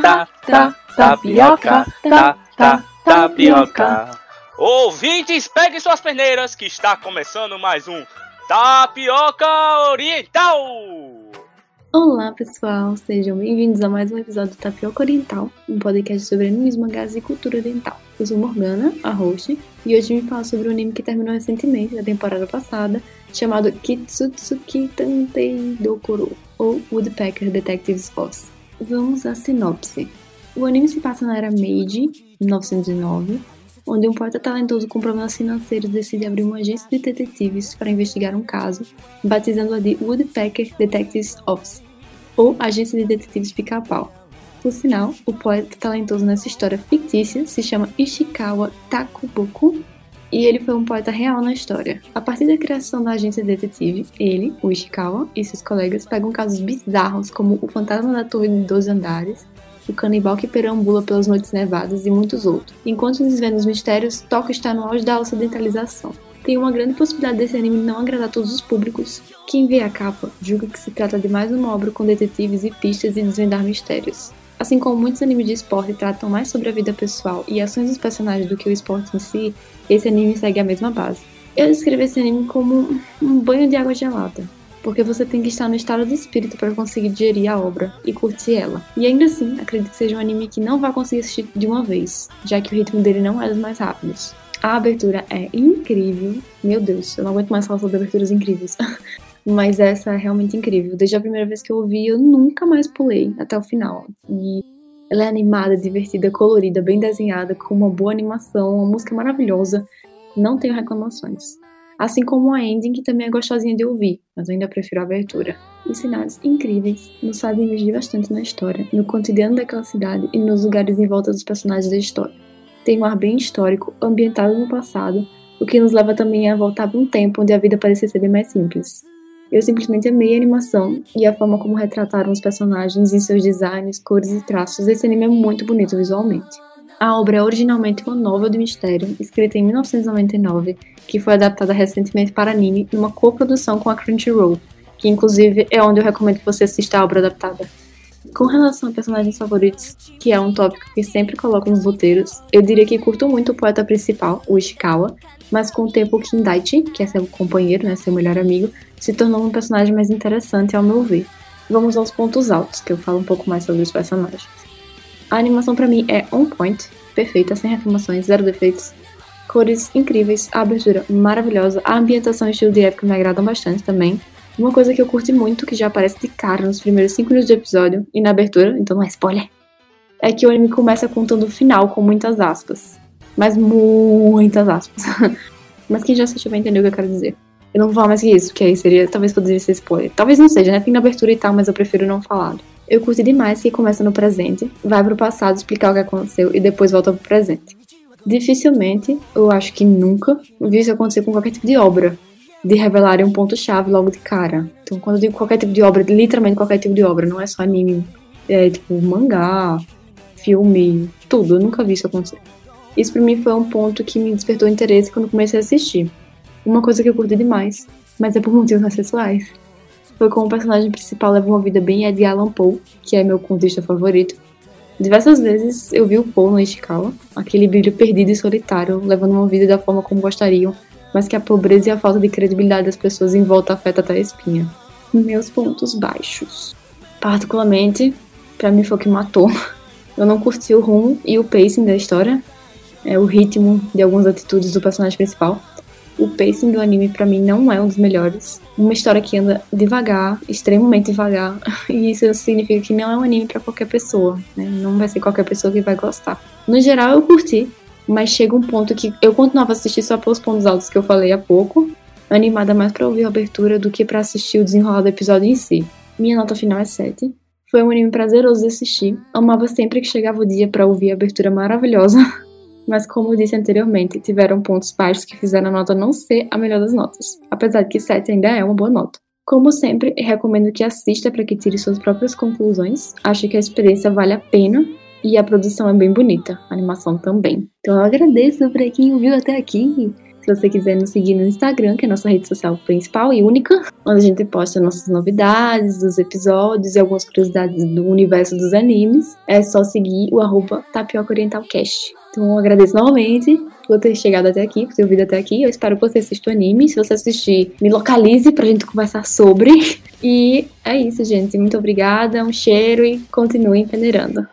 tá, tá, tapioca, tá, tá, tapioca. Ouvintes, peguem suas peneiras que está começando mais um Tapioca Oriental. Olá pessoal, sejam bem-vindos a mais um episódio do Tapioca Oriental, um podcast sobre animes, mangás e cultura oriental. Eu sou Morgana, a host, e hoje me falo sobre um anime que terminou recentemente, na temporada passada, chamado Kitsutsuki Tantei Dokuro, ou Woodpecker Detectives Force. Vamos à sinopse. O anime se passa na era Meiji, 1909, onde um poeta talentoso com problemas financeiros decide abrir uma agência de detetives para investigar um caso, batizando-a de Woodpecker Detectives Office, ou Agência de Detetives Pica-Pau. Por sinal, o poeta talentoso nessa história fictícia se chama Ishikawa Takuboku e ele foi um poeta real na história. A partir da criação da agência detetive, ele, o Ishikawa e seus colegas pegam casos bizarros como o fantasma da torre de 12 andares, o canibal que perambula pelas noites nevadas e muitos outros. Enquanto desvendo os mistérios, Tóquio está no auge da ocidentalização. Tem uma grande possibilidade desse anime não agradar todos os públicos. Quem vê a capa julga que se trata de mais uma obra com detetives e pistas e desvendar mistérios. Assim como muitos animes de esporte tratam mais sobre a vida pessoal e ações dos personagens do que o esporte em si, esse anime segue a mesma base. Eu descrevo esse anime como um banho de água gelada, porque você tem que estar no estado de espírito para conseguir digerir a obra e curtir ela. E ainda assim, acredito que seja um anime que não vai conseguir assistir de uma vez, já que o ritmo dele não é dos mais rápidos. A abertura é incrível. Meu Deus, eu não aguento mais falar sobre aberturas incríveis. Mas essa é realmente incrível. Desde a primeira vez que eu ouvi, eu nunca mais pulei até o final. E ela é animada, divertida, colorida, bem desenhada, com uma boa animação, uma música maravilhosa. Não tenho reclamações. Assim como a ending, que também é gostosinha de ouvir, mas eu ainda prefiro a abertura. Os cenários incríveis nos fazem investir bastante na história, no cotidiano daquela cidade e nos lugares em volta dos personagens da história. Tem um ar bem histórico, ambientado no passado, o que nos leva também a voltar para um tempo onde a vida parecia ser bem mais simples. Eu simplesmente amei a animação e a forma como retrataram os personagens em seus designs, cores e traços. Esse anime é muito bonito visualmente. A obra é originalmente uma novela de mistério, escrita em 1999, que foi adaptada recentemente para anime numa coprodução com a Crunchyroll, que inclusive é onde eu recomendo que você assista a obra adaptada. Com relação a personagens favoritos, que é um tópico que sempre coloco nos roteiros, eu diria que curto muito o poeta principal, o Ishikawa, mas com o tempo o Kindaichi, que é seu companheiro, né, seu melhor amigo, se tornou um personagem mais interessante ao meu ver. Vamos aos pontos altos, que eu falo um pouco mais sobre os personagens. A animação para mim é on point, perfeita, sem reclamações, zero defeitos. Cores incríveis, a abertura maravilhosa, a ambientação e estilo de época me agradam bastante também. Uma coisa que eu curti muito, que já aparece de cara nos primeiros 5 minutos do episódio e na abertura, então não é spoiler, é que o anime começa contando o final com muitas aspas mas muitas aspas. mas quem já assistiu vai entender o que eu quero dizer. Eu não vou falar mais que isso, que aí seria, talvez poderia ser spoiler. Talvez não seja, né? Tem na abertura e tal, mas eu prefiro não falar. Eu curti demais que começa no presente, vai pro passado explicar o que aconteceu e depois volta pro presente. Dificilmente, eu acho que nunca, vi isso acontecer com qualquer tipo de obra, de revelarem um ponto-chave logo de cara. Então, quando eu digo qualquer tipo de obra, literalmente qualquer tipo de obra, não é só anime, é tipo mangá, filme, tudo. Eu nunca vi isso acontecer. Isso para mim foi um ponto que me despertou interesse quando comecei a assistir. Uma coisa que eu curti demais, mas é por motivos não sexuais. Foi como o personagem principal leva uma vida bem Edgar Allan Poe, que é meu contista favorito. Diversas vezes eu vi o Poe no Ishikawa, aquele brilho perdido e solitário, levando uma vida da forma como gostariam, mas que a pobreza e a falta de credibilidade das pessoas em volta afeta até a espinha. Meus pontos baixos. Particularmente, para mim foi o que matou. Eu não curti o rumo e o pacing da história, é, o ritmo de algumas atitudes do personagem principal. O pacing do anime para mim não é um dos melhores. Uma história que anda devagar, extremamente devagar, e isso significa que não é um anime para qualquer pessoa, né? Não vai ser qualquer pessoa que vai gostar. No geral eu curti, mas chega um ponto que eu continuava a assistir só pelos pontos altos que eu falei há pouco, animada mais para ouvir a abertura do que para assistir o desenrolar do episódio em si. Minha nota final é 7. Foi um anime prazeroso de assistir. Amava sempre que chegava o dia para ouvir a abertura maravilhosa mas como eu disse anteriormente, tiveram pontos baixos que fizeram a nota não ser a melhor das notas, apesar de que 7 ainda é uma boa nota. Como sempre, recomendo que assista para que tire suas próprias conclusões. Acho que a experiência vale a pena e a produção é bem bonita, a animação também. Então eu agradeço para quem ouviu até aqui. Se você quiser nos seguir no Instagram, que é a nossa rede social principal e única, onde a gente posta nossas novidades, dos episódios e algumas curiosidades do universo dos animes, é só seguir o arroba Tapioca Oriental Cast. Então eu agradeço novamente por ter chegado até aqui, por ter ouvido até aqui. Eu espero que você assista o anime. Se você assistir, me localize pra gente conversar sobre. E é isso, gente. Muito obrigada, um cheiro e continue peneirando.